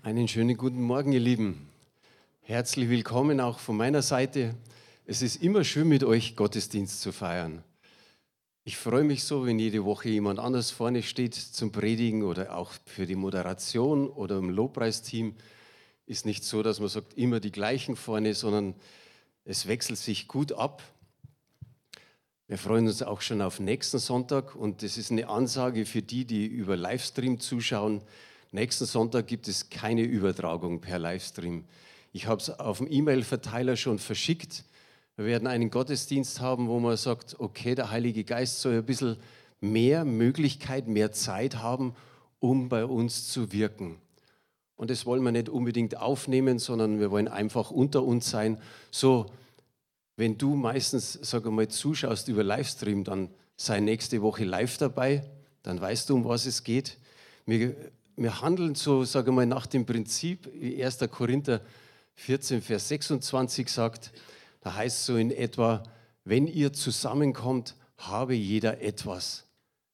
Einen schönen guten Morgen, ihr Lieben. Herzlich willkommen auch von meiner Seite. Es ist immer schön, mit euch Gottesdienst zu feiern. Ich freue mich so, wenn jede Woche jemand anders vorne steht zum Predigen oder auch für die Moderation oder im Lobpreisteam. Ist nicht so, dass man sagt, immer die gleichen vorne, sondern es wechselt sich gut ab. Wir freuen uns auch schon auf nächsten Sonntag und das ist eine Ansage für die, die über Livestream zuschauen. Nächsten Sonntag gibt es keine Übertragung per Livestream. Ich habe es auf dem E-Mail-Verteiler schon verschickt. Wir werden einen Gottesdienst haben, wo man sagt, okay, der Heilige Geist soll ein bisschen mehr Möglichkeit, mehr Zeit haben, um bei uns zu wirken. Und das wollen wir nicht unbedingt aufnehmen, sondern wir wollen einfach unter uns sein. So, wenn du meistens, sag mal, zuschaust über Livestream, dann sei nächste Woche live dabei, dann weißt du, um was es geht. Wir wir handeln so, sage mal, nach dem Prinzip, wie 1. Korinther 14, Vers 26 sagt, da heißt es so in etwa, wenn ihr zusammenkommt, habe jeder etwas.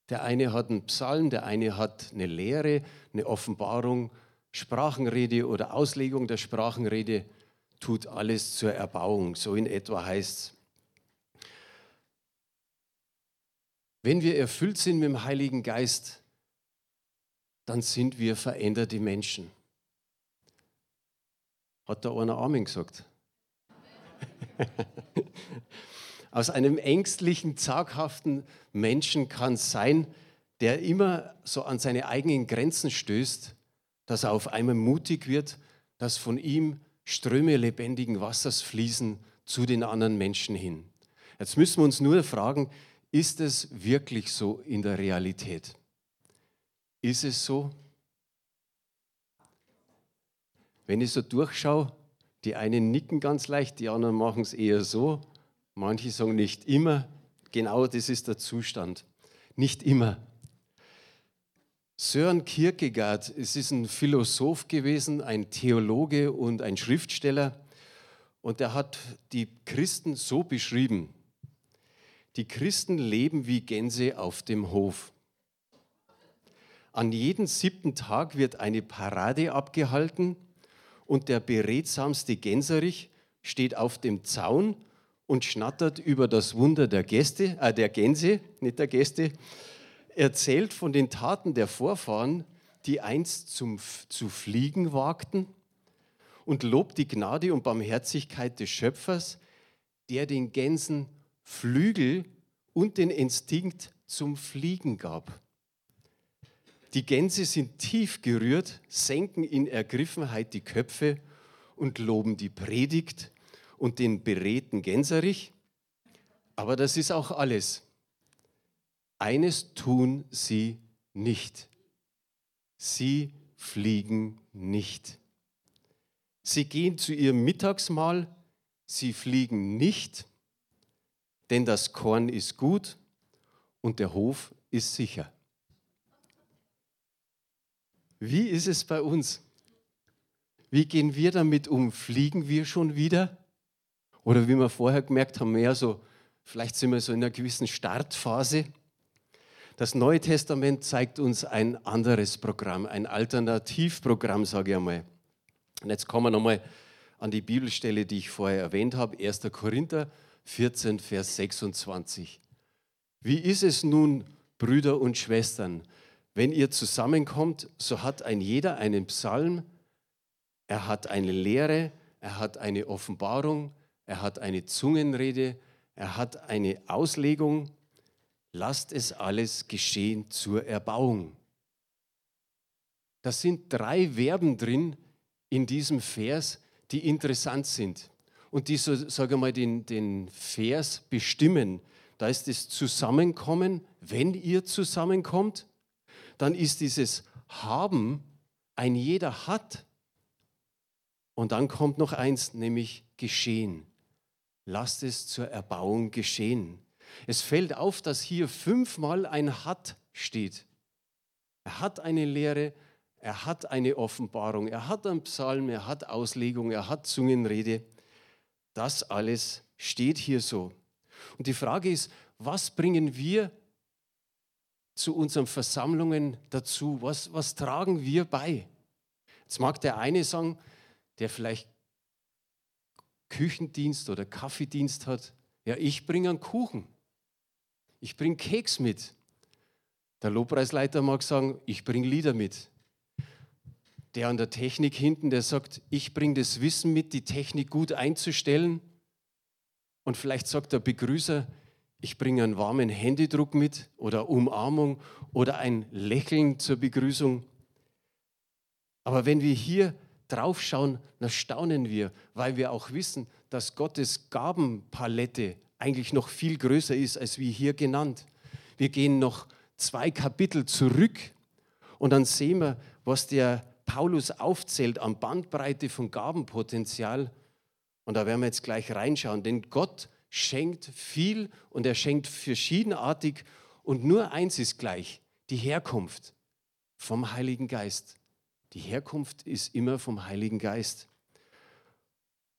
Der eine hat einen Psalm, der eine hat eine Lehre, eine Offenbarung, Sprachenrede oder Auslegung der Sprachenrede, tut alles zur Erbauung. So in etwa heißt es. Wenn wir erfüllt sind mit dem Heiligen Geist, dann sind wir veränderte Menschen. Hat da einer Amen gesagt? Aus einem ängstlichen, zaghaften Menschen kann es sein, der immer so an seine eigenen Grenzen stößt, dass er auf einmal mutig wird, dass von ihm Ströme lebendigen Wassers fließen zu den anderen Menschen hin. Jetzt müssen wir uns nur fragen, ist es wirklich so in der Realität? Ist es so? Wenn ich so durchschaue, die einen nicken ganz leicht, die anderen machen es eher so. Manche sagen nicht immer. Genau das ist der Zustand. Nicht immer. Sören Kierkegaard, es ist ein Philosoph gewesen, ein Theologe und ein Schriftsteller. Und er hat die Christen so beschrieben. Die Christen leben wie Gänse auf dem Hof. An jedem siebten Tag wird eine Parade abgehalten und der beredsamste Gänserich steht auf dem Zaun und schnattert über das Wunder der Gäste, äh, der Gänse, nicht der Gäste, erzählt von den Taten der Vorfahren, die einst zum, zu fliegen wagten und lobt die Gnade und Barmherzigkeit des Schöpfers, der den Gänsen Flügel und den Instinkt zum Fliegen gab. Die Gänse sind tief gerührt, senken in Ergriffenheit die Köpfe und loben die Predigt und den beredten Gänserich. Aber das ist auch alles. Eines tun sie nicht. Sie fliegen nicht. Sie gehen zu ihrem Mittagsmahl, sie fliegen nicht, denn das Korn ist gut und der Hof ist sicher. Wie ist es bei uns? Wie gehen wir damit um? Fliegen wir schon wieder? Oder wie wir vorher gemerkt haben, mehr so, vielleicht sind wir so in einer gewissen Startphase. Das Neue Testament zeigt uns ein anderes Programm, ein Alternativprogramm, sage ich einmal. Und jetzt kommen wir nochmal an die Bibelstelle, die ich vorher erwähnt habe, 1. Korinther 14, Vers 26. Wie ist es nun, Brüder und Schwestern? Wenn ihr zusammenkommt, so hat ein jeder einen Psalm, er hat eine Lehre, er hat eine Offenbarung, er hat eine Zungenrede, er hat eine Auslegung. Lasst es alles geschehen zur Erbauung. Das sind drei Verben drin in diesem Vers, die interessant sind und die, so, sage mal, den, den Vers bestimmen. Da ist das Zusammenkommen, wenn ihr zusammenkommt dann ist dieses Haben, ein jeder hat. Und dann kommt noch eins, nämlich geschehen. Lasst es zur Erbauung geschehen. Es fällt auf, dass hier fünfmal ein hat steht. Er hat eine Lehre, er hat eine Offenbarung, er hat einen Psalm, er hat Auslegung, er hat Zungenrede. Das alles steht hier so. Und die Frage ist, was bringen wir zu unseren Versammlungen dazu? Was, was tragen wir bei? Jetzt mag der eine sagen, der vielleicht Küchendienst oder Kaffeedienst hat, ja, ich bringe einen Kuchen. Ich bringe Keks mit. Der Lobpreisleiter mag sagen, ich bringe Lieder mit. Der an der Technik hinten, der sagt, ich bringe das Wissen mit, die Technik gut einzustellen. Und vielleicht sagt der Begrüßer, ich bringe einen warmen Händedruck mit oder Umarmung oder ein Lächeln zur Begrüßung. Aber wenn wir hier draufschauen, dann staunen wir, weil wir auch wissen, dass Gottes Gabenpalette eigentlich noch viel größer ist, als wie hier genannt. Wir gehen noch zwei Kapitel zurück und dann sehen wir, was der Paulus aufzählt an Bandbreite von Gabenpotenzial. Und da werden wir jetzt gleich reinschauen, denn Gott schenkt viel und er schenkt verschiedenartig und nur eins ist gleich, die Herkunft vom Heiligen Geist. Die Herkunft ist immer vom Heiligen Geist.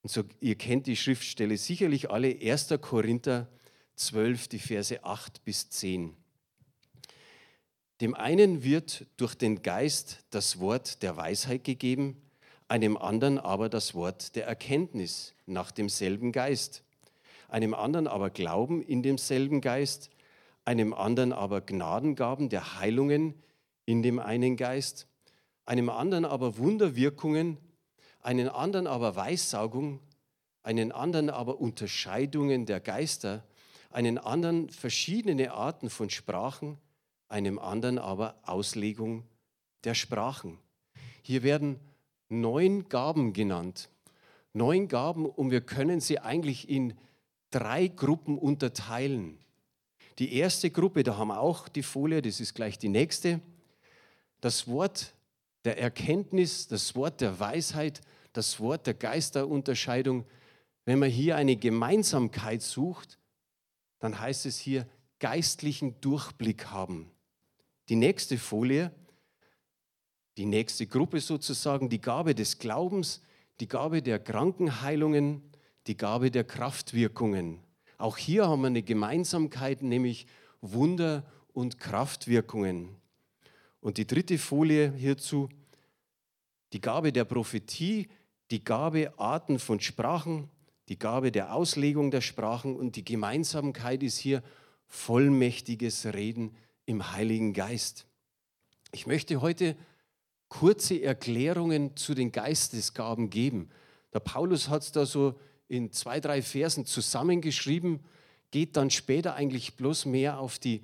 Und so, ihr kennt die Schriftstelle sicherlich alle, 1. Korinther 12, die Verse 8 bis 10. Dem einen wird durch den Geist das Wort der Weisheit gegeben, einem anderen aber das Wort der Erkenntnis nach demselben Geist, einem anderen aber Glauben in demselben Geist, einem anderen aber Gnadengaben der Heilungen in dem einen Geist, einem anderen aber Wunderwirkungen, einen anderen aber Weissaugung, einen anderen aber Unterscheidungen der Geister, einen anderen verschiedene Arten von Sprachen, einem anderen aber Auslegung der Sprachen. Hier werden neun Gaben genannt. Neun Gaben und wir können sie eigentlich in drei Gruppen unterteilen. Die erste Gruppe, da haben wir auch die Folie, das ist gleich die nächste. Das Wort der Erkenntnis, das Wort der Weisheit, das Wort der Geisterunterscheidung. Wenn man hier eine Gemeinsamkeit sucht, dann heißt es hier geistlichen Durchblick haben. Die nächste Folie, die nächste Gruppe sozusagen, die Gabe des Glaubens, die Gabe der Krankenheilungen, die Gabe der Kraftwirkungen. Auch hier haben wir eine Gemeinsamkeit, nämlich Wunder und Kraftwirkungen. Und die dritte Folie hierzu, die Gabe der Prophetie, die Gabe Arten von Sprachen, die Gabe der Auslegung der Sprachen und die Gemeinsamkeit ist hier vollmächtiges Reden im Heiligen Geist. Ich möchte heute kurze Erklärungen zu den Geistesgaben geben. Der Paulus hat es da so in zwei, drei Versen zusammengeschrieben, geht dann später eigentlich bloß mehr auf die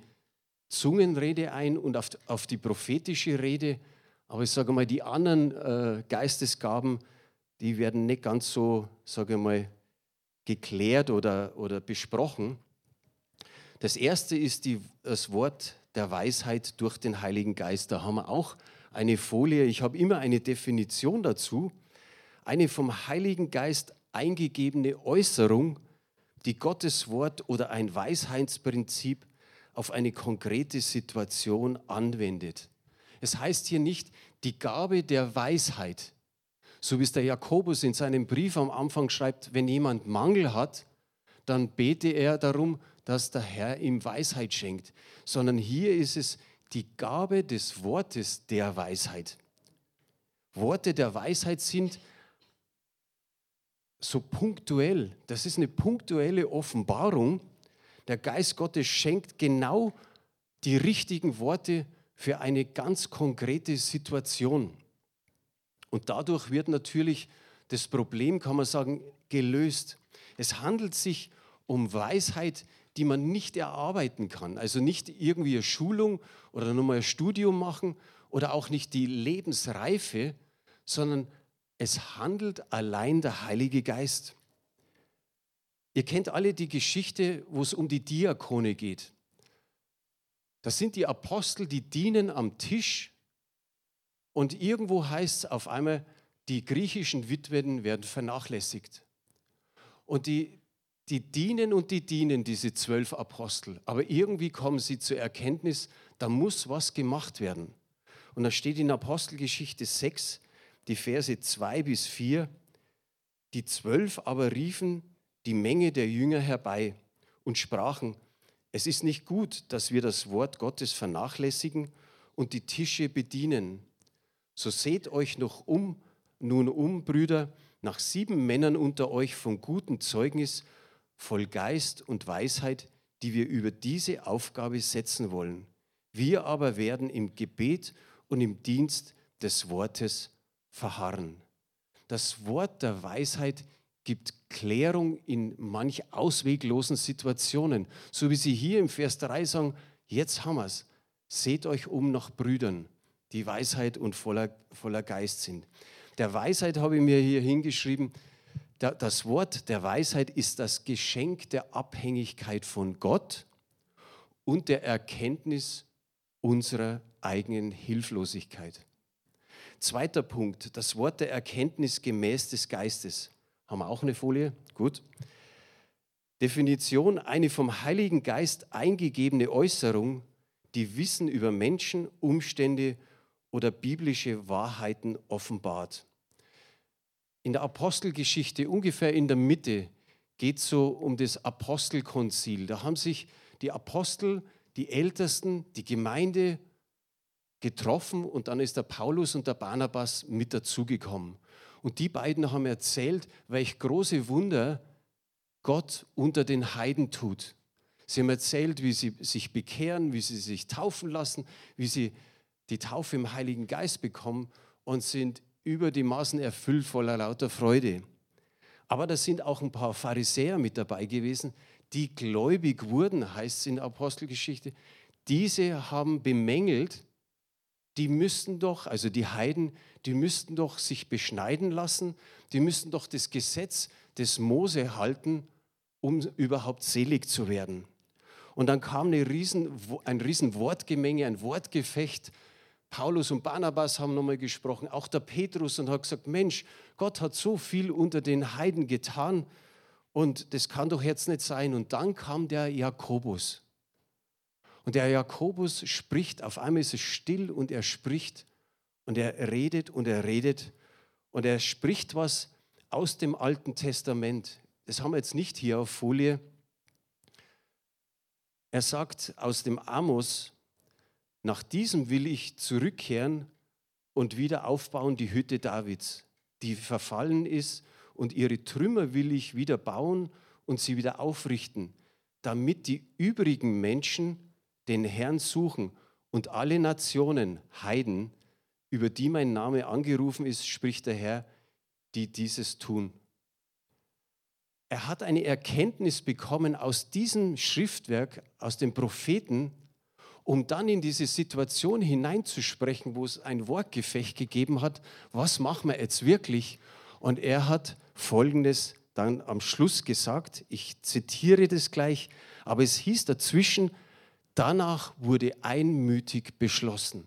Zungenrede ein und auf, auf die prophetische Rede. Aber ich sage mal, die anderen äh, Geistesgaben, die werden nicht ganz so, sage mal, geklärt oder, oder besprochen. Das erste ist die, das Wort der Weisheit durch den Heiligen Geist. Da haben wir auch eine Folie. Ich habe immer eine Definition dazu. Eine vom Heiligen Geist eingegebene Äußerung, die Gottes Wort oder ein Weisheitsprinzip auf eine konkrete Situation anwendet. Es heißt hier nicht die Gabe der Weisheit, so wie es der Jakobus in seinem Brief am Anfang schreibt, wenn jemand Mangel hat, dann bete er darum, dass der Herr ihm Weisheit schenkt, sondern hier ist es die Gabe des Wortes der Weisheit. Worte der Weisheit sind so punktuell, das ist eine punktuelle Offenbarung, der Geist Gottes schenkt genau die richtigen Worte für eine ganz konkrete Situation. Und dadurch wird natürlich das Problem, kann man sagen, gelöst. Es handelt sich um Weisheit, die man nicht erarbeiten kann. Also nicht irgendwie eine Schulung oder nochmal ein Studium machen oder auch nicht die Lebensreife, sondern es handelt allein der Heilige Geist. Ihr kennt alle die Geschichte, wo es um die Diakone geht. Das sind die Apostel, die dienen am Tisch und irgendwo heißt es auf einmal, die griechischen Witwen werden vernachlässigt. Und die, die dienen und die dienen, diese zwölf Apostel. Aber irgendwie kommen sie zur Erkenntnis, da muss was gemacht werden. Und da steht in Apostelgeschichte 6, die Verse 2 bis 4, die zwölf aber riefen die Menge der Jünger herbei und sprachen, es ist nicht gut, dass wir das Wort Gottes vernachlässigen und die Tische bedienen, So seht euch noch um, nun um, Brüder, nach sieben Männern unter euch von gutem Zeugnis, voll Geist und Weisheit, die wir über diese Aufgabe setzen wollen. Wir aber werden im Gebet und im Dienst des Wortes verharren. Das Wort der Weisheit gibt Klärung in manch ausweglosen Situationen. So wie sie hier im Vers 3 sagen, jetzt haben wir es. Seht euch um nach Brüdern, die Weisheit und voller, voller Geist sind. Der Weisheit habe ich mir hier hingeschrieben, das Wort der Weisheit ist das Geschenk der Abhängigkeit von Gott und der Erkenntnis unserer eigenen Hilflosigkeit. Zweiter Punkt, das Wort der Erkenntnis gemäß des Geistes. Haben wir auch eine Folie? Gut. Definition, eine vom Heiligen Geist eingegebene Äußerung, die Wissen über Menschen, Umstände oder biblische Wahrheiten offenbart. In der Apostelgeschichte ungefähr in der Mitte geht es so um das Apostelkonzil. Da haben sich die Apostel, die Ältesten, die Gemeinde getroffen und dann ist der Paulus und der Barnabas mit dazugekommen. Und die beiden haben erzählt, welch große Wunder Gott unter den Heiden tut. Sie haben erzählt, wie sie sich bekehren, wie sie sich taufen lassen, wie sie die Taufe im Heiligen Geist bekommen und sind über die Maßen erfüllt voller lauter Freude. Aber da sind auch ein paar Pharisäer mit dabei gewesen, die gläubig wurden, heißt es in der Apostelgeschichte. Diese haben bemängelt, die müssten doch, also die Heiden, die müssten doch sich beschneiden lassen, die müssten doch das Gesetz des Mose halten, um überhaupt selig zu werden. Und dann kam eine riesen, ein riesen Wortgemenge, ein Wortgefecht. Paulus und Barnabas haben nochmal gesprochen, auch der Petrus und hat gesagt, Mensch, Gott hat so viel unter den Heiden getan und das kann doch jetzt nicht sein. Und dann kam der Jakobus. Und der Jakobus spricht, auf einmal ist es still und er spricht und er redet und er redet und er spricht was aus dem Alten Testament. Das haben wir jetzt nicht hier auf Folie. Er sagt aus dem Amos, nach diesem will ich zurückkehren und wieder aufbauen die Hütte Davids, die verfallen ist, und ihre Trümmer will ich wieder bauen und sie wieder aufrichten, damit die übrigen Menschen den Herrn suchen und alle Nationen, Heiden, über die mein Name angerufen ist, spricht der Herr, die dieses tun. Er hat eine Erkenntnis bekommen aus diesem Schriftwerk, aus den Propheten, um dann in diese Situation hineinzusprechen, wo es ein Wortgefecht gegeben hat, was machen wir jetzt wirklich? Und er hat Folgendes dann am Schluss gesagt, ich zitiere das gleich, aber es hieß dazwischen, Danach wurde einmütig beschlossen,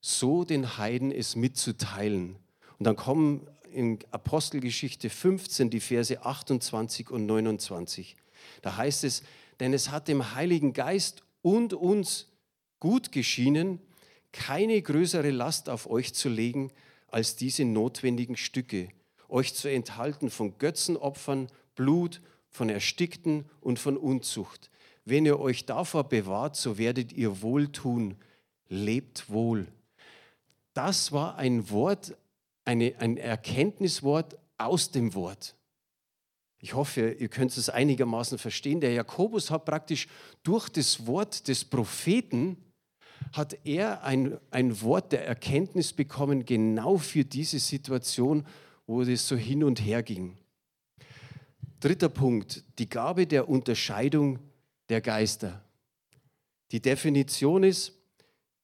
so den Heiden es mitzuteilen. Und dann kommen in Apostelgeschichte 15 die Verse 28 und 29. Da heißt es, denn es hat dem Heiligen Geist und uns gut geschienen, keine größere Last auf euch zu legen als diese notwendigen Stücke, euch zu enthalten von Götzenopfern, Blut, von Erstickten und von Unzucht wenn ihr euch davor bewahrt, so werdet ihr wohl tun. Lebt wohl. Das war ein Wort, eine, ein Erkenntniswort aus dem Wort. Ich hoffe, ihr könnt es einigermaßen verstehen. Der Jakobus hat praktisch durch das Wort des Propheten, hat er ein, ein Wort der Erkenntnis bekommen, genau für diese Situation, wo es so hin und her ging. Dritter Punkt, die Gabe der Unterscheidung der Geister. Die Definition ist,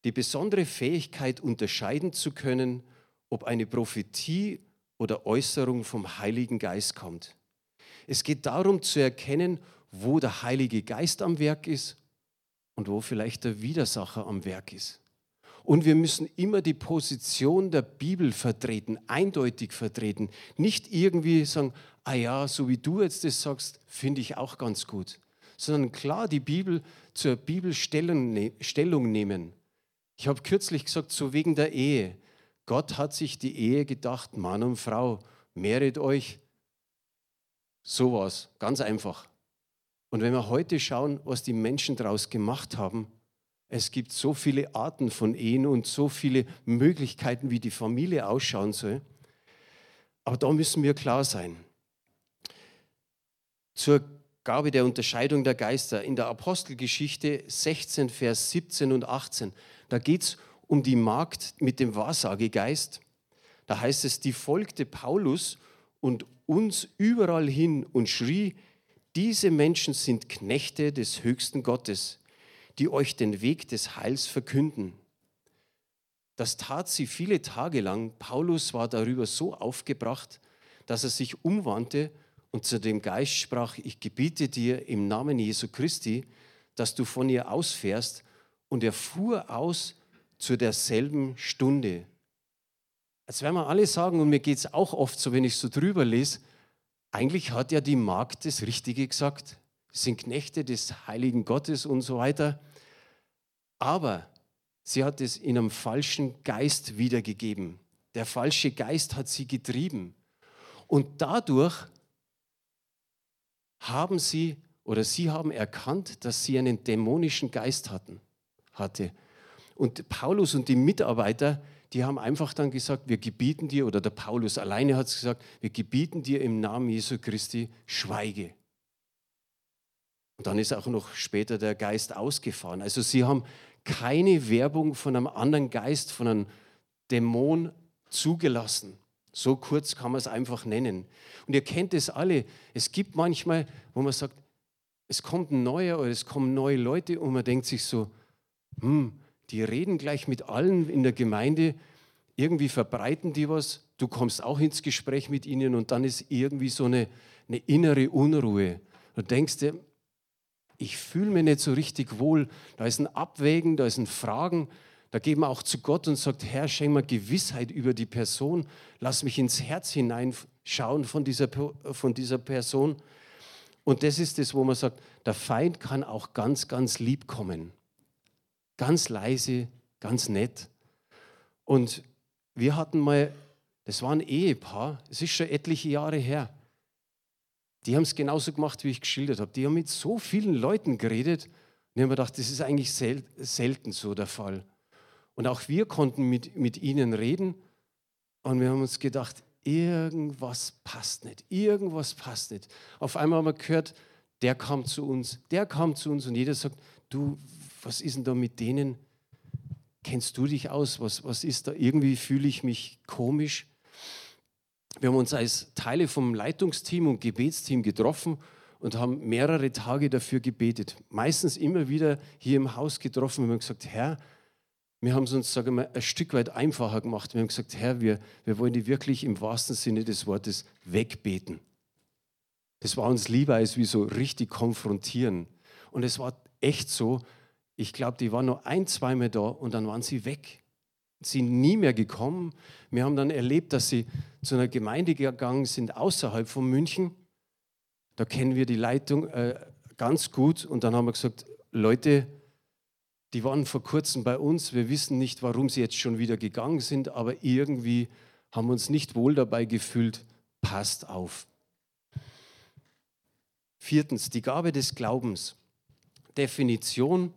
die besondere Fähigkeit unterscheiden zu können, ob eine Prophetie oder Äußerung vom Heiligen Geist kommt. Es geht darum zu erkennen, wo der Heilige Geist am Werk ist und wo vielleicht der Widersacher am Werk ist. Und wir müssen immer die Position der Bibel vertreten, eindeutig vertreten. Nicht irgendwie sagen, ah ja, so wie du jetzt das sagst, finde ich auch ganz gut sondern klar die Bibel zur Bibelstellung ne-, Stellung nehmen. Ich habe kürzlich gesagt, so wegen der Ehe. Gott hat sich die Ehe gedacht, Mann und Frau, mehret euch. Sowas, ganz einfach. Und wenn wir heute schauen, was die Menschen daraus gemacht haben, Es gibt so viele Arten von Ehen und so viele Möglichkeiten, wie die Familie ausschauen soll. Aber da müssen wir klar sein. Zur Gabe der Unterscheidung der Geister in der Apostelgeschichte 16, Vers 17 und 18. Da geht es um die Magd mit dem Wahrsagegeist. Da heißt es, die folgte Paulus und uns überall hin und schrie, diese Menschen sind Knechte des höchsten Gottes, die euch den Weg des Heils verkünden. Das tat sie viele Tage lang. Paulus war darüber so aufgebracht, dass er sich umwandte und zu dem Geist sprach, ich gebiete dir im Namen Jesu Christi, dass du von ihr ausfährst. Und er fuhr aus zu derselben Stunde. Als werden wir alle sagen, und mir geht es auch oft so, wenn ich so drüber lese, eigentlich hat ja die Magd das Richtige gesagt. Sie sind Knechte des heiligen Gottes und so weiter. Aber sie hat es in einem falschen Geist wiedergegeben. Der falsche Geist hat sie getrieben. Und dadurch haben sie oder sie haben erkannt, dass sie einen dämonischen Geist hatten, hatte. Und Paulus und die Mitarbeiter, die haben einfach dann gesagt, wir gebieten dir, oder der Paulus alleine hat es gesagt, wir gebieten dir im Namen Jesu Christi, schweige. Und dann ist auch noch später der Geist ausgefahren. Also sie haben keine Werbung von einem anderen Geist, von einem Dämon zugelassen. So kurz kann man es einfach nennen. Und ihr kennt es alle. Es gibt manchmal, wo man sagt, es kommt ein neuer oder es kommen neue Leute und man denkt sich so, hm, die reden gleich mit allen in der Gemeinde, irgendwie verbreiten die was, du kommst auch ins Gespräch mit ihnen und dann ist irgendwie so eine, eine innere Unruhe. Du denkst dir, ich fühle mich nicht so richtig wohl, da ist ein Abwägen, da ist ein Fragen, da geht man auch zu Gott und sagt, Herr, schenk mir Gewissheit über die Person, lass mich ins Herz hineinschauen von dieser, von dieser Person. Und das ist es, wo man sagt, der Feind kann auch ganz, ganz lieb kommen. Ganz leise, ganz nett. Und wir hatten mal, das war ein Ehepaar, es ist schon etliche Jahre her. Die haben es genauso gemacht, wie ich geschildert habe. Die haben mit so vielen Leuten geredet. Und ich habe mir gedacht, das ist eigentlich sel selten so der Fall. Und auch wir konnten mit, mit ihnen reden. Und wir haben uns gedacht, irgendwas passt nicht, irgendwas passt nicht. Auf einmal haben wir gehört, der kam zu uns, der kam zu uns und jeder sagt, du, was ist denn da mit denen? Kennst du dich aus? Was, was ist da? Irgendwie fühle ich mich komisch. Wir haben uns als Teile vom Leitungsteam und Gebetsteam getroffen und haben mehrere Tage dafür gebetet. Meistens immer wieder hier im Haus getroffen und haben gesagt, Herr, wir haben es uns, sage mal, ein Stück weit einfacher gemacht. Wir haben gesagt, Herr, wir, wir wollen die wirklich im wahrsten Sinne des Wortes wegbeten. Das war uns lieber als wie so richtig konfrontieren. Und es war echt so, ich glaube, die waren nur ein, zweimal da und dann waren sie weg. Sie sind nie mehr gekommen. Wir haben dann erlebt, dass sie zu einer Gemeinde gegangen sind außerhalb von München. Da kennen wir die Leitung äh, ganz gut und dann haben wir gesagt, Leute, die waren vor kurzem bei uns. Wir wissen nicht, warum sie jetzt schon wieder gegangen sind, aber irgendwie haben wir uns nicht wohl dabei gefühlt. Passt auf. Viertens, die Gabe des Glaubens. Definition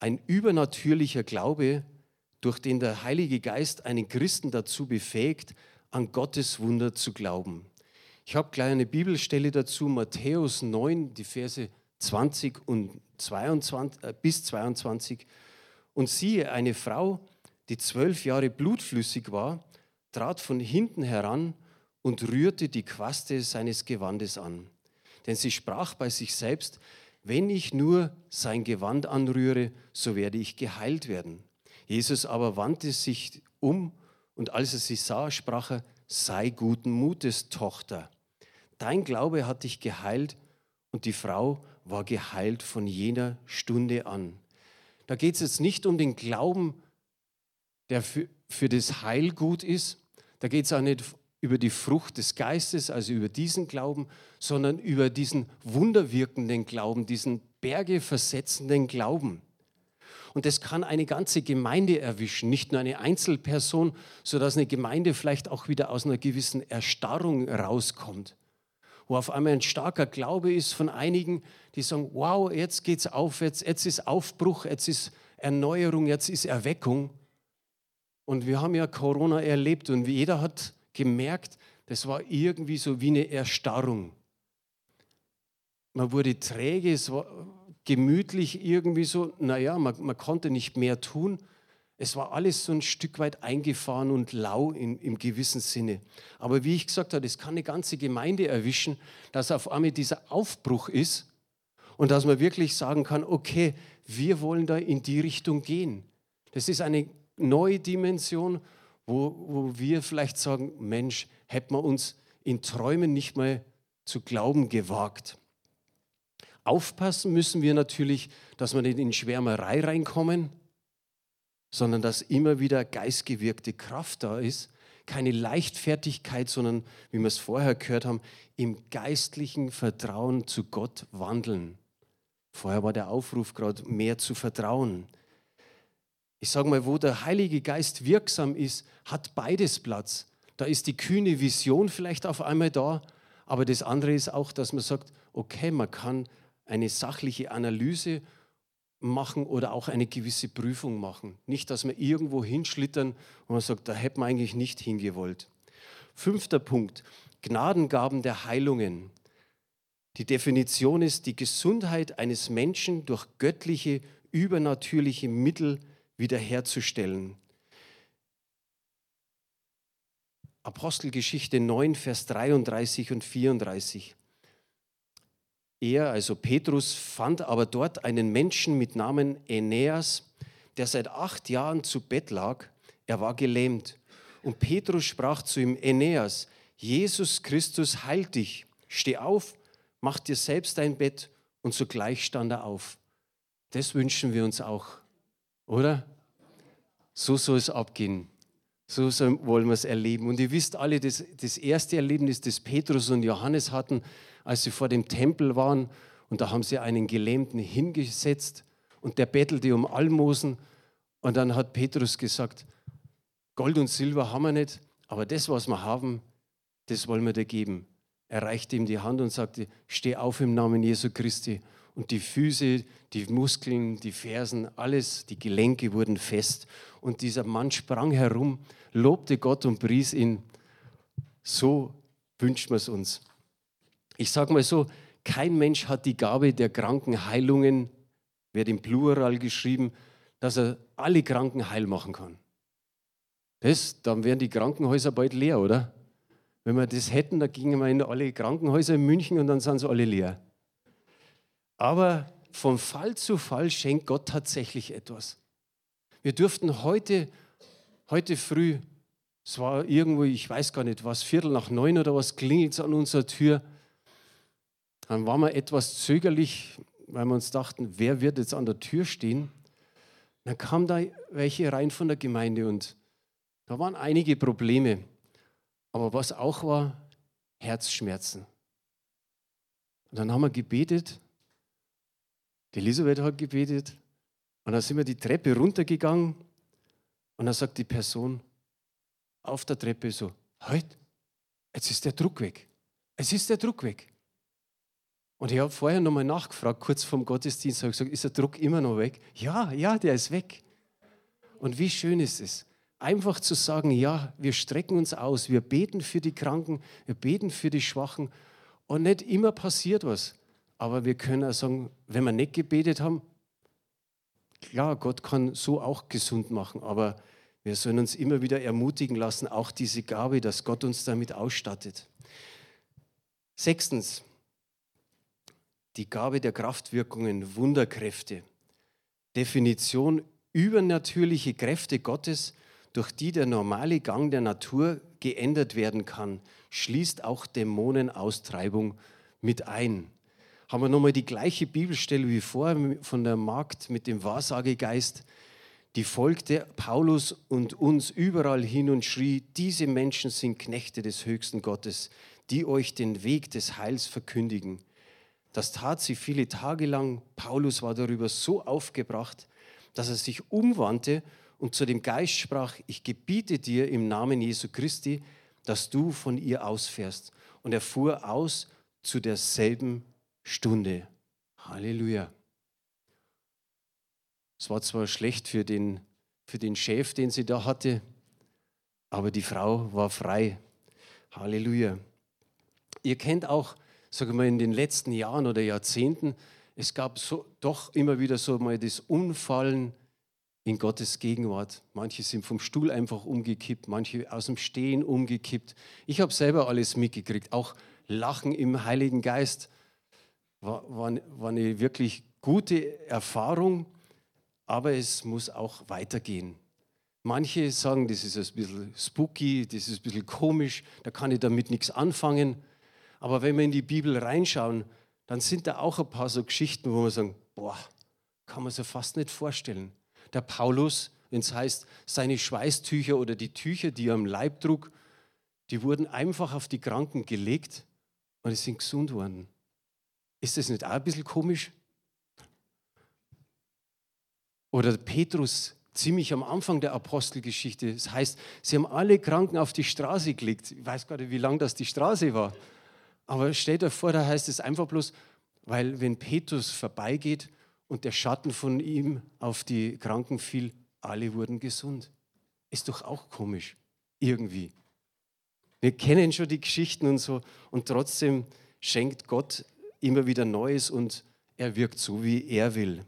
ein übernatürlicher Glaube, durch den der Heilige Geist einen Christen dazu befähigt, an Gottes Wunder zu glauben. Ich habe gleich eine Bibelstelle dazu, Matthäus 9, die Verse 20 und 22, äh, bis 22. Und siehe, eine Frau, die zwölf Jahre blutflüssig war, trat von hinten heran und rührte die Quaste seines Gewandes an. Denn sie sprach bei sich selbst, wenn ich nur sein Gewand anrühre, so werde ich geheilt werden. Jesus aber wandte sich um und als er sie sah, sprach er, sei guten Mutes, Tochter. Dein Glaube hat dich geheilt und die Frau war geheilt von jener Stunde an. Da geht es jetzt nicht um den Glauben, der für, für das Heil gut ist. Da geht es auch nicht über die Frucht des Geistes, also über diesen Glauben, sondern über diesen wunderwirkenden Glauben, diesen bergeversetzenden Glauben. Und das kann eine ganze Gemeinde erwischen, nicht nur eine Einzelperson, sodass eine Gemeinde vielleicht auch wieder aus einer gewissen Erstarrung rauskommt. Wo auf einmal ein starker Glaube ist von einigen, die sagen, wow, jetzt geht's aufwärts, jetzt ist Aufbruch, jetzt ist, Erneuerung, jetzt ist Erweckung. Und wir haben ja Corona erlebt und jeder hat gemerkt, das war irgendwie so wie eine Erstarrung. Man wurde träge, es war gemütlich irgendwie so, naja, man, man konnte nicht mehr tun. Es war alles so ein Stück weit eingefahren und lau in, im gewissen Sinne. Aber wie ich gesagt habe, es kann eine ganze Gemeinde erwischen, dass auf einmal dieser Aufbruch ist und dass man wirklich sagen kann, okay, wir wollen da in die Richtung gehen. Das ist eine neue Dimension, wo, wo wir vielleicht sagen, Mensch, hätten wir uns in Träumen nicht mal zu glauben gewagt. Aufpassen müssen wir natürlich, dass wir nicht in Schwärmerei reinkommen, sondern dass immer wieder geistgewirkte Kraft da ist. Keine Leichtfertigkeit, sondern, wie wir es vorher gehört haben, im geistlichen Vertrauen zu Gott wandeln. Vorher war der Aufruf gerade, mehr zu vertrauen. Ich sage mal, wo der Heilige Geist wirksam ist, hat beides Platz. Da ist die kühne Vision vielleicht auf einmal da, aber das andere ist auch, dass man sagt, okay, man kann eine sachliche Analyse machen oder auch eine gewisse Prüfung machen. Nicht, dass wir irgendwo hinschlittern und man sagt, da hätten wir eigentlich nicht hingewollt. Fünfter Punkt, Gnadengaben der Heilungen. Die Definition ist die Gesundheit eines Menschen durch göttliche, übernatürliche Mittel wiederherzustellen. Apostelgeschichte 9, Vers 33 und 34. Er, also Petrus, fand aber dort einen Menschen mit Namen Aeneas, der seit acht Jahren zu Bett lag. Er war gelähmt. Und Petrus sprach zu ihm, Aeneas, Jesus Christus heilt dich. Steh auf, mach dir selbst dein Bett. Und sogleich stand er auf. Das wünschen wir uns auch, oder? So soll es abgehen. So wollen wir es erleben. Und ihr wisst alle, das, das erste Erlebnis, das Petrus und Johannes hatten, als sie vor dem Tempel waren und da haben sie einen Gelähmten hingesetzt und der bettelte um Almosen und dann hat Petrus gesagt, Gold und Silber haben wir nicht, aber das, was wir haben, das wollen wir dir geben. Er reichte ihm die Hand und sagte, steh auf im Namen Jesu Christi. Und die Füße, die Muskeln, die Fersen, alles, die Gelenke wurden fest. Und dieser Mann sprang herum, lobte Gott und pries ihn. So wünscht man es uns. Ich sage mal so, kein Mensch hat die Gabe der Krankenheilungen, wird im Plural geschrieben, dass er alle Kranken heil machen kann. Das, dann wären die Krankenhäuser bald leer, oder? Wenn wir das hätten, dann gingen wir in alle Krankenhäuser in München und dann sind sie alle leer. Aber von Fall zu Fall schenkt Gott tatsächlich etwas. Wir durften heute, heute früh, es war irgendwo, ich weiß gar nicht was, Viertel nach neun oder was, klingelt es an unserer Tür. Dann waren wir etwas zögerlich, weil wir uns dachten, wer wird jetzt an der Tür stehen? Dann kamen da welche rein von der Gemeinde und da waren einige Probleme. Aber was auch war, Herzschmerzen. Und dann haben wir gebetet. Die Elisabeth hat gebetet. Und dann sind wir die Treppe runtergegangen. Und dann sagt die Person auf der Treppe so: Halt, jetzt ist der Druck weg. Es ist der Druck weg. Und ich habe vorher nochmal nachgefragt, kurz vorm Gottesdienst, habe gesagt, ist der Druck immer noch weg? Ja, ja, der ist weg. Und wie schön ist es, einfach zu sagen, ja, wir strecken uns aus, wir beten für die Kranken, wir beten für die Schwachen und nicht immer passiert was. Aber wir können auch sagen, wenn wir nicht gebetet haben, klar, Gott kann so auch gesund machen, aber wir sollen uns immer wieder ermutigen lassen, auch diese Gabe, dass Gott uns damit ausstattet. Sechstens, die Gabe der Kraftwirkungen, Wunderkräfte. Definition übernatürliche Kräfte Gottes, durch die der normale Gang der Natur geändert werden kann, schließt auch Dämonenaustreibung mit ein. Haben wir nochmal die gleiche Bibelstelle wie vorher von der Magd mit dem Wahrsagegeist. Die folgte Paulus und uns überall hin und schrie, diese Menschen sind Knechte des höchsten Gottes, die euch den Weg des Heils verkündigen. Das tat sie viele Tage lang. Paulus war darüber so aufgebracht, dass er sich umwandte und zu dem Geist sprach, ich gebiete dir im Namen Jesu Christi, dass du von ihr ausfährst. Und er fuhr aus zu derselben Stunde. Halleluja. Es war zwar schlecht für den, für den Chef, den sie da hatte, aber die Frau war frei. Halleluja. Ihr kennt auch, sagen wir in den letzten Jahren oder Jahrzehnten, es gab so, doch immer wieder so mal das Unfallen in Gottes Gegenwart. Manche sind vom Stuhl einfach umgekippt, manche aus dem Stehen umgekippt. Ich habe selber alles mitgekriegt, auch Lachen im Heiligen Geist war, war, war eine wirklich gute Erfahrung, aber es muss auch weitergehen. Manche sagen, das ist ein bisschen spooky, das ist ein bisschen komisch, da kann ich damit nichts anfangen. Aber wenn wir in die Bibel reinschauen, dann sind da auch ein paar so Geschichten, wo wir sagen, boah, kann man sich fast nicht vorstellen. Der Paulus, wenn es heißt, seine Schweißtücher oder die Tücher, die er am Leib trug, die wurden einfach auf die Kranken gelegt und sie sind gesund worden. Ist das nicht auch ein bisschen komisch? Oder Petrus, ziemlich am Anfang der Apostelgeschichte. Das heißt, sie haben alle Kranken auf die Straße gelegt. Ich weiß gar nicht, wie lang das die Straße war. Aber stellt euch vor, da heißt es einfach bloß, weil wenn Petrus vorbeigeht und der Schatten von ihm auf die Kranken fiel, alle wurden gesund. Ist doch auch komisch, irgendwie. Wir kennen schon die Geschichten und so und trotzdem schenkt Gott immer wieder Neues und er wirkt so, wie er will.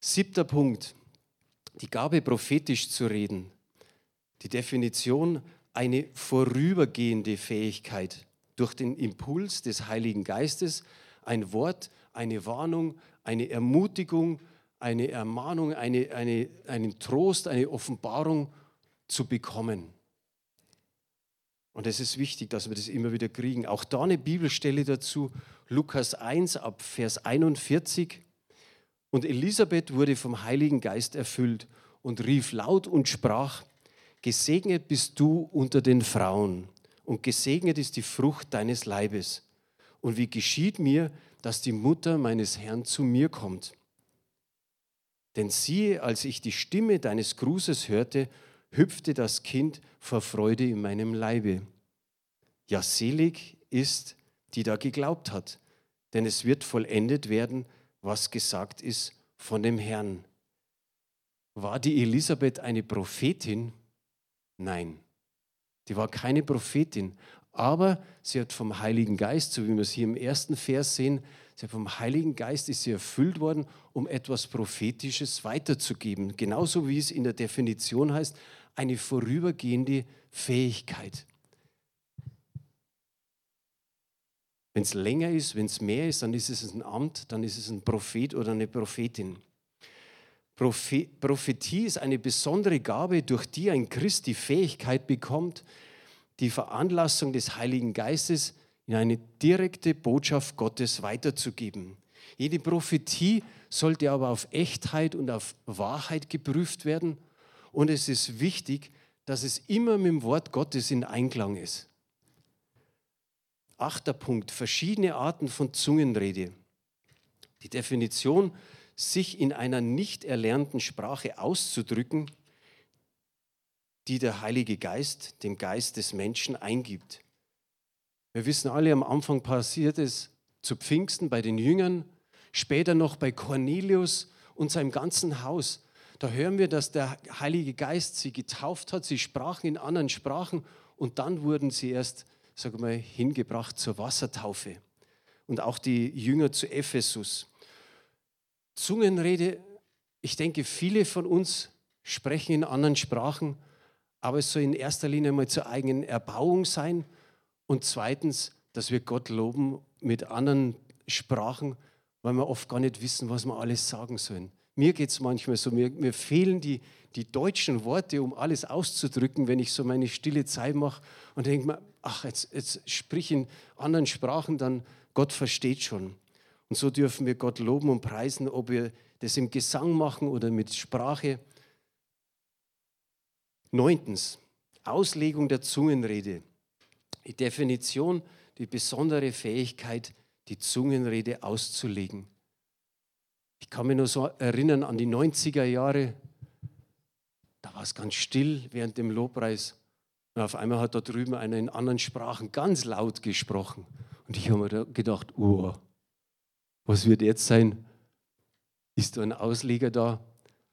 Siebter Punkt, die Gabe prophetisch zu reden. Die Definition, eine vorübergehende Fähigkeit durch den Impuls des Heiligen Geistes, ein Wort, eine Warnung, eine Ermutigung, eine Ermahnung, eine, eine, einen Trost, eine Offenbarung zu bekommen. Und es ist wichtig, dass wir das immer wieder kriegen. Auch da eine Bibelstelle dazu, Lukas 1 ab Vers 41. Und Elisabeth wurde vom Heiligen Geist erfüllt und rief laut und sprach, Gesegnet bist du unter den Frauen und gesegnet ist die Frucht deines Leibes. Und wie geschieht mir, dass die Mutter meines Herrn zu mir kommt? Denn siehe, als ich die Stimme deines Grußes hörte, hüpfte das Kind vor Freude in meinem Leibe. Ja, selig ist, die da geglaubt hat, denn es wird vollendet werden, was gesagt ist von dem Herrn. War die Elisabeth eine Prophetin? Nein, die war keine Prophetin, aber sie hat vom Heiligen Geist, so wie wir es hier im ersten Vers sehen, sie hat vom Heiligen Geist ist sie erfüllt worden, um etwas Prophetisches weiterzugeben. Genauso wie es in der Definition heißt, eine vorübergehende Fähigkeit. Wenn es länger ist, wenn es mehr ist, dann ist es ein Amt, dann ist es ein Prophet oder eine Prophetin. Prophetie ist eine besondere Gabe, durch die ein Christ die Fähigkeit bekommt, die Veranlassung des Heiligen Geistes in eine direkte Botschaft Gottes weiterzugeben. Jede Prophetie sollte aber auf Echtheit und auf Wahrheit geprüft werden und es ist wichtig, dass es immer mit dem Wort Gottes in Einklang ist. Achter Punkt, verschiedene Arten von Zungenrede. Die Definition, sich in einer nicht erlernten Sprache auszudrücken, die der Heilige Geist dem Geist des Menschen eingibt. Wir wissen alle, am Anfang passiert es zu Pfingsten bei den Jüngern, später noch bei Cornelius und seinem ganzen Haus. Da hören wir, dass der Heilige Geist sie getauft hat, sie sprachen in anderen Sprachen und dann wurden sie erst, wir mal, hingebracht zur Wassertaufe. Und auch die Jünger zu Ephesus. Zungenrede, ich denke, viele von uns sprechen in anderen Sprachen, aber es soll in erster Linie mal zur eigenen Erbauung sein und zweitens, dass wir Gott loben mit anderen Sprachen, weil wir oft gar nicht wissen, was wir alles sagen sollen. Mir geht es manchmal so, mir, mir fehlen die, die deutschen Worte, um alles auszudrücken, wenn ich so meine stille Zeit mache und denke mir, ach, jetzt, jetzt sprich in anderen Sprachen, dann Gott versteht schon. Und so dürfen wir Gott loben und preisen, ob wir das im Gesang machen oder mit Sprache. Neuntens, Auslegung der Zungenrede. Die Definition, die besondere Fähigkeit, die Zungenrede auszulegen. Ich kann mich nur so erinnern an die 90er Jahre. Da war es ganz still während dem Lobpreis. Und auf einmal hat da drüben einer in anderen Sprachen ganz laut gesprochen. Und ich habe mir gedacht, oh, was wird jetzt sein? Ist da ein Ausleger da?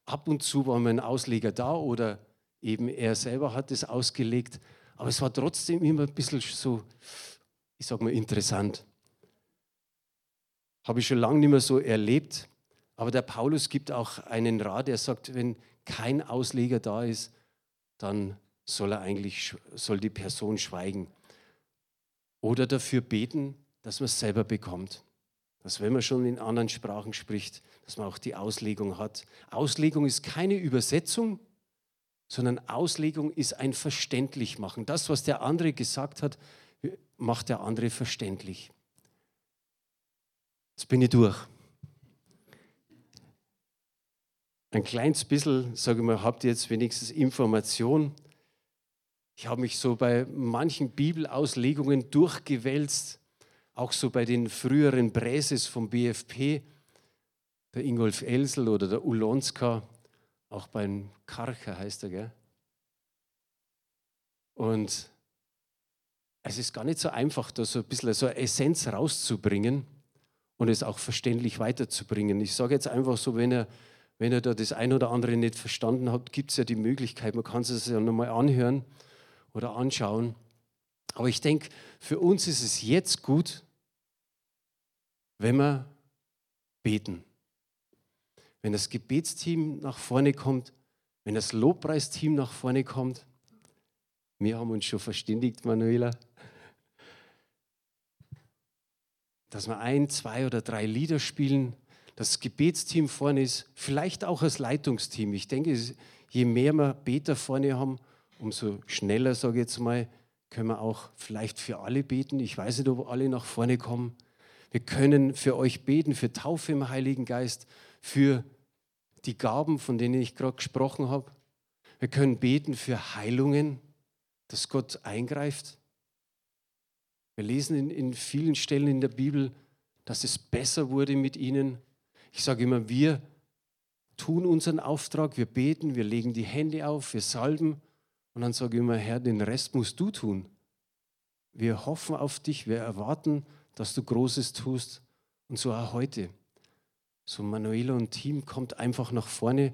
Ab und zu war mal ein Ausleger da oder eben er selber hat es ausgelegt. Aber es war trotzdem immer ein bisschen so, ich sag mal, interessant. Habe ich schon lange nicht mehr so erlebt. Aber der Paulus gibt auch einen Rat. Er sagt, wenn kein Ausleger da ist, dann soll er eigentlich, soll die Person schweigen. Oder dafür beten, dass man es selber bekommt. Dass wenn man schon in anderen Sprachen spricht, dass man auch die Auslegung hat. Auslegung ist keine Übersetzung, sondern Auslegung ist ein Verständlichmachen. Das, was der andere gesagt hat, macht der andere verständlich. Jetzt bin ich durch. Ein kleines bisschen, sage ich mal, habt ihr jetzt wenigstens Information. Ich habe mich so bei manchen Bibelauslegungen durchgewälzt, auch so bei den früheren Präses vom BFP, der Ingolf Elsel oder der Ulonska, auch beim Karcher heißt er, gell? Und es ist gar nicht so einfach, da so ein bisschen so eine Essenz rauszubringen und es auch verständlich weiterzubringen. Ich sage jetzt einfach so, wenn er, wenn er da das ein oder andere nicht verstanden hat, gibt es ja die Möglichkeit, man kann es ja nochmal anhören oder anschauen. Aber ich denke, für uns ist es jetzt gut, wenn wir beten. Wenn das Gebetsteam nach vorne kommt, wenn das Lobpreisteam nach vorne kommt. Wir haben uns schon verständigt, Manuela, dass wir ein, zwei oder drei Lieder spielen. Das Gebetsteam vorne ist, vielleicht auch als Leitungsteam. Ich denke, je mehr wir Beter vorne haben, umso schneller, sage ich jetzt mal, können wir auch vielleicht für alle beten. Ich weiß nicht, ob alle nach vorne kommen. Wir können für euch beten, für Taufe im Heiligen Geist, für die Gaben, von denen ich gerade gesprochen habe. Wir können beten für Heilungen, dass Gott eingreift. Wir lesen in, in vielen Stellen in der Bibel, dass es besser wurde mit ihnen. Ich sage immer, wir tun unseren Auftrag, wir beten, wir legen die Hände auf, wir salben und dann sage ich immer, Herr, den Rest musst du tun. Wir hoffen auf dich, wir erwarten, dass du Großes tust. Und so auch heute. So Manuela und Team kommt einfach nach vorne.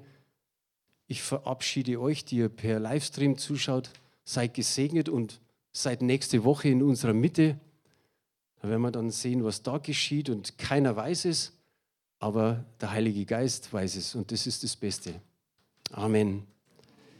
Ich verabschiede euch, die ihr per Livestream zuschaut. Seid gesegnet und seid nächste Woche in unserer Mitte. Da werden wir dann sehen, was da geschieht und keiner weiß es, aber der Heilige Geist weiß es und das ist das Beste. Amen.